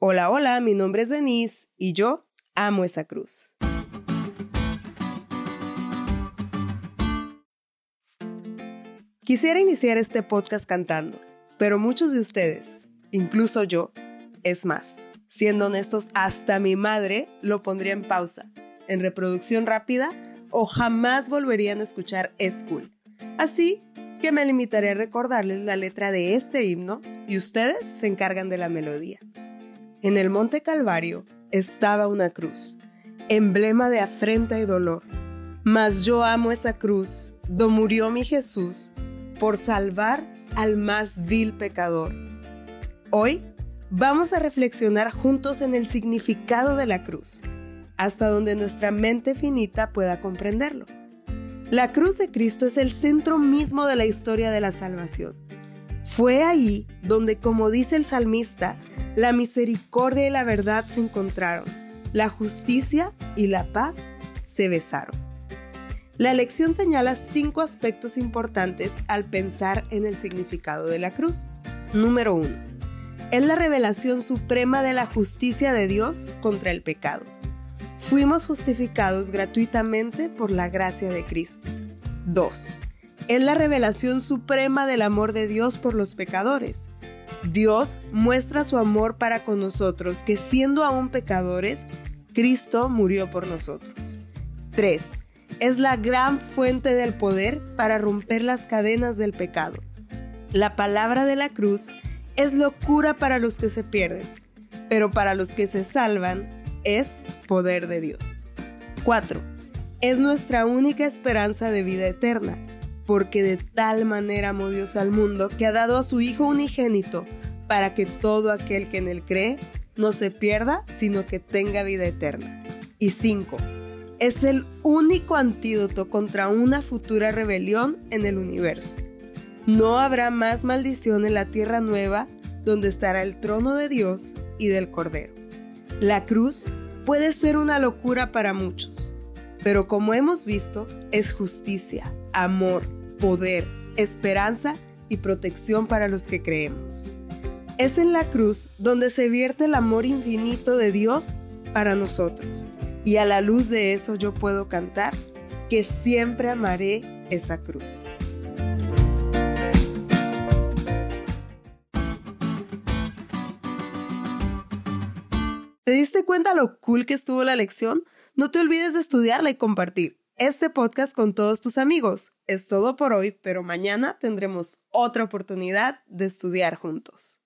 Hola, hola, mi nombre es Denise y yo amo esa cruz. Quisiera iniciar este podcast cantando, pero muchos de ustedes, incluso yo, es más, siendo honestos, hasta mi madre lo pondría en pausa, en reproducción rápida o jamás volverían a escuchar School. Así que me limitaré a recordarles la letra de este himno y ustedes se encargan de la melodía. En el Monte Calvario estaba una cruz, emblema de afrenta y dolor. Mas yo amo esa cruz, do murió mi Jesús, por salvar al más vil pecador. Hoy vamos a reflexionar juntos en el significado de la cruz, hasta donde nuestra mente finita pueda comprenderlo. La cruz de Cristo es el centro mismo de la historia de la salvación. Fue ahí donde, como dice el salmista, la misericordia y la verdad se encontraron, la justicia y la paz se besaron. La lección señala cinco aspectos importantes al pensar en el significado de la cruz. Número uno, es la revelación suprema de la justicia de Dios contra el pecado. Fuimos justificados gratuitamente por la gracia de Cristo. 2. Es la revelación suprema del amor de Dios por los pecadores. Dios muestra su amor para con nosotros, que siendo aún pecadores, Cristo murió por nosotros. 3. Es la gran fuente del poder para romper las cadenas del pecado. La palabra de la cruz es locura para los que se pierden, pero para los que se salvan es poder de Dios. 4. Es nuestra única esperanza de vida eterna, porque de tal manera amó Dios al mundo que ha dado a su Hijo unigénito, para que todo aquel que en él cree no se pierda, sino que tenga vida eterna. Y 5. Es el único antídoto contra una futura rebelión en el universo. No habrá más maldición en la tierra nueva, donde estará el trono de Dios y del Cordero. La cruz puede ser una locura para muchos, pero como hemos visto, es justicia, amor, poder, esperanza y protección para los que creemos. Es en la cruz donde se vierte el amor infinito de Dios para nosotros. Y a la luz de eso yo puedo cantar que siempre amaré esa cruz. ¿Te diste cuenta lo cool que estuvo la lección? No te olvides de estudiarla y compartir este podcast con todos tus amigos. Es todo por hoy, pero mañana tendremos otra oportunidad de estudiar juntos.